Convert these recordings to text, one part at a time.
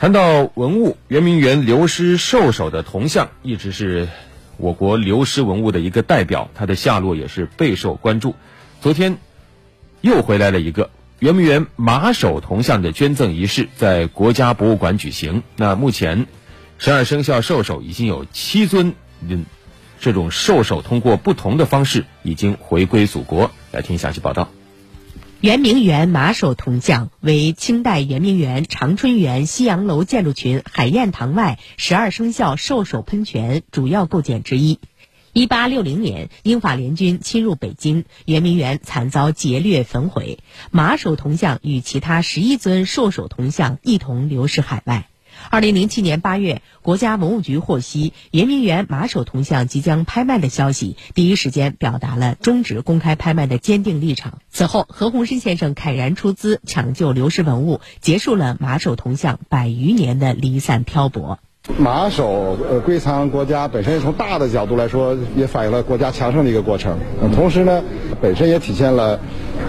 谈到文物，圆明园流失兽首的铜像一直是我国流失文物的一个代表，它的下落也是备受关注。昨天又回来了一个圆明园马首铜像的捐赠仪式，在国家博物馆举行。那目前十二生肖兽首已经有七尊，嗯，这种兽首通过不同的方式已经回归祖国。来听详细报道。圆明园马首铜像为清代圆明园长春园西洋楼建筑群海晏堂外十二生肖兽首喷泉主要构件之一。一八六零年，英法联军侵入北京，圆明园惨遭劫掠焚毁，马首铜像与其他十一尊兽首铜像一同流失海外。二零零七年八月，国家文物局获悉圆明园马首铜像即将拍卖的消息，第一时间表达了终止公开拍卖的坚定立场。此后，何鸿燊先生慨然出资抢救流失文物，结束了马首铜像百余年的离散漂泊。马首呃归藏国家本身，从大的角度来说，也反映了国家强盛的一个过程。同时呢，本身也体现了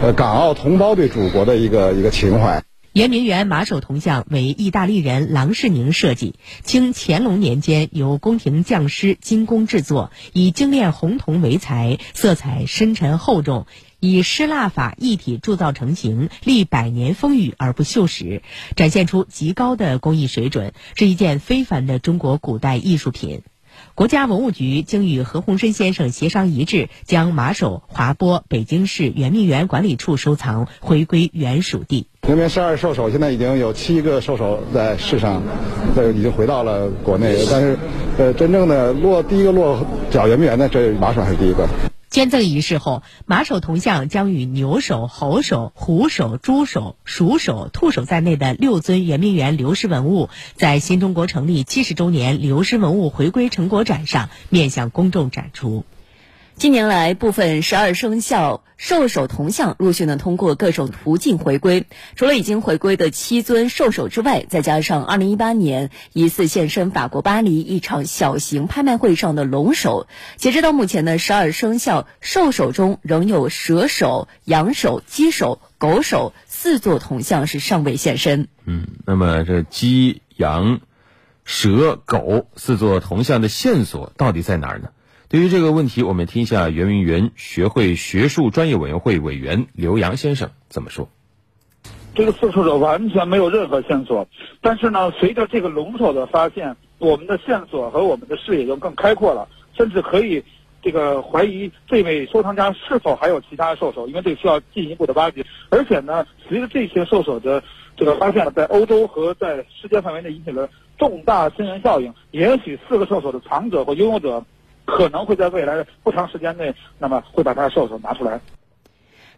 呃港澳同胞对祖国的一个一个情怀。圆明园马首铜像为意大利人郎世宁设计，清乾隆年间由宫廷匠师精工制作，以精炼红铜为材，色彩深沉厚重，以湿蜡法一体铸造成型，历百年风雨而不锈蚀，展现出极高的工艺水准，是一件非凡的中国古代艺术品。国家文物局经与何鸿燊先生协商一致，将马首划拨北京市圆明园管理处收藏，回归原属地。圆明十二兽首现在已经有七个兽首在世上，这已经回到了国内，但是，呃，真正的落第一个落脚圆明园的，这马首还是第一个。捐赠仪式后，马首铜像将与牛首、猴首、虎首、猪首、鼠首、兔首在内的六尊圆明园流失文物，在新中国成立七十周年流失文物回归成果展上面向公众展出。近年来，部分十二生肖兽首铜像陆续呢通过各种途径回归。除了已经回归的七尊兽首之外，再加上2018年疑似现身法国巴黎一场小型拍卖会上的龙首，截止到目前呢，十二生肖兽首中仍有蛇首、羊首、鸡首、狗首四座铜像是尚未现身。嗯，那么这鸡、羊、蛇、狗四座铜像的线索到底在哪儿呢？对于这个问题，我们听一下圆明园学会学术专业委员会委员刘洋先生怎么说。这个四兽首完全没有任何线索，但是呢，随着这个龙首的发现，我们的线索和我们的视野就更开阔了，甚至可以这个怀疑这位收藏家是否还有其他兽首，因为这个需要进一步的挖掘。而且呢，随着这些兽首的这个发现，在欧洲和在世界范围内引起了重大新闻效应，也许四个兽首的藏者或拥有者。可能会在未来不长时间内，那么会把它的兽首拿出来。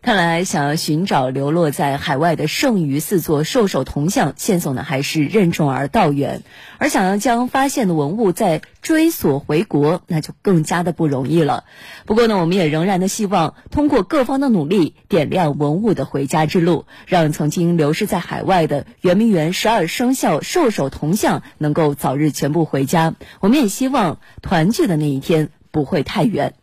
看来，想要寻找流落在海外的剩余四座兽首铜像，线索呢还是任重而道远。而想要将发现的文物再追索回国，那就更加的不容易了。不过呢，我们也仍然的希望通过各方的努力，点亮文物的回家之路，让曾经流失在海外的圆明园十二生肖兽首铜像能够早日全部回家。我们也希望团聚的那一天不会太远。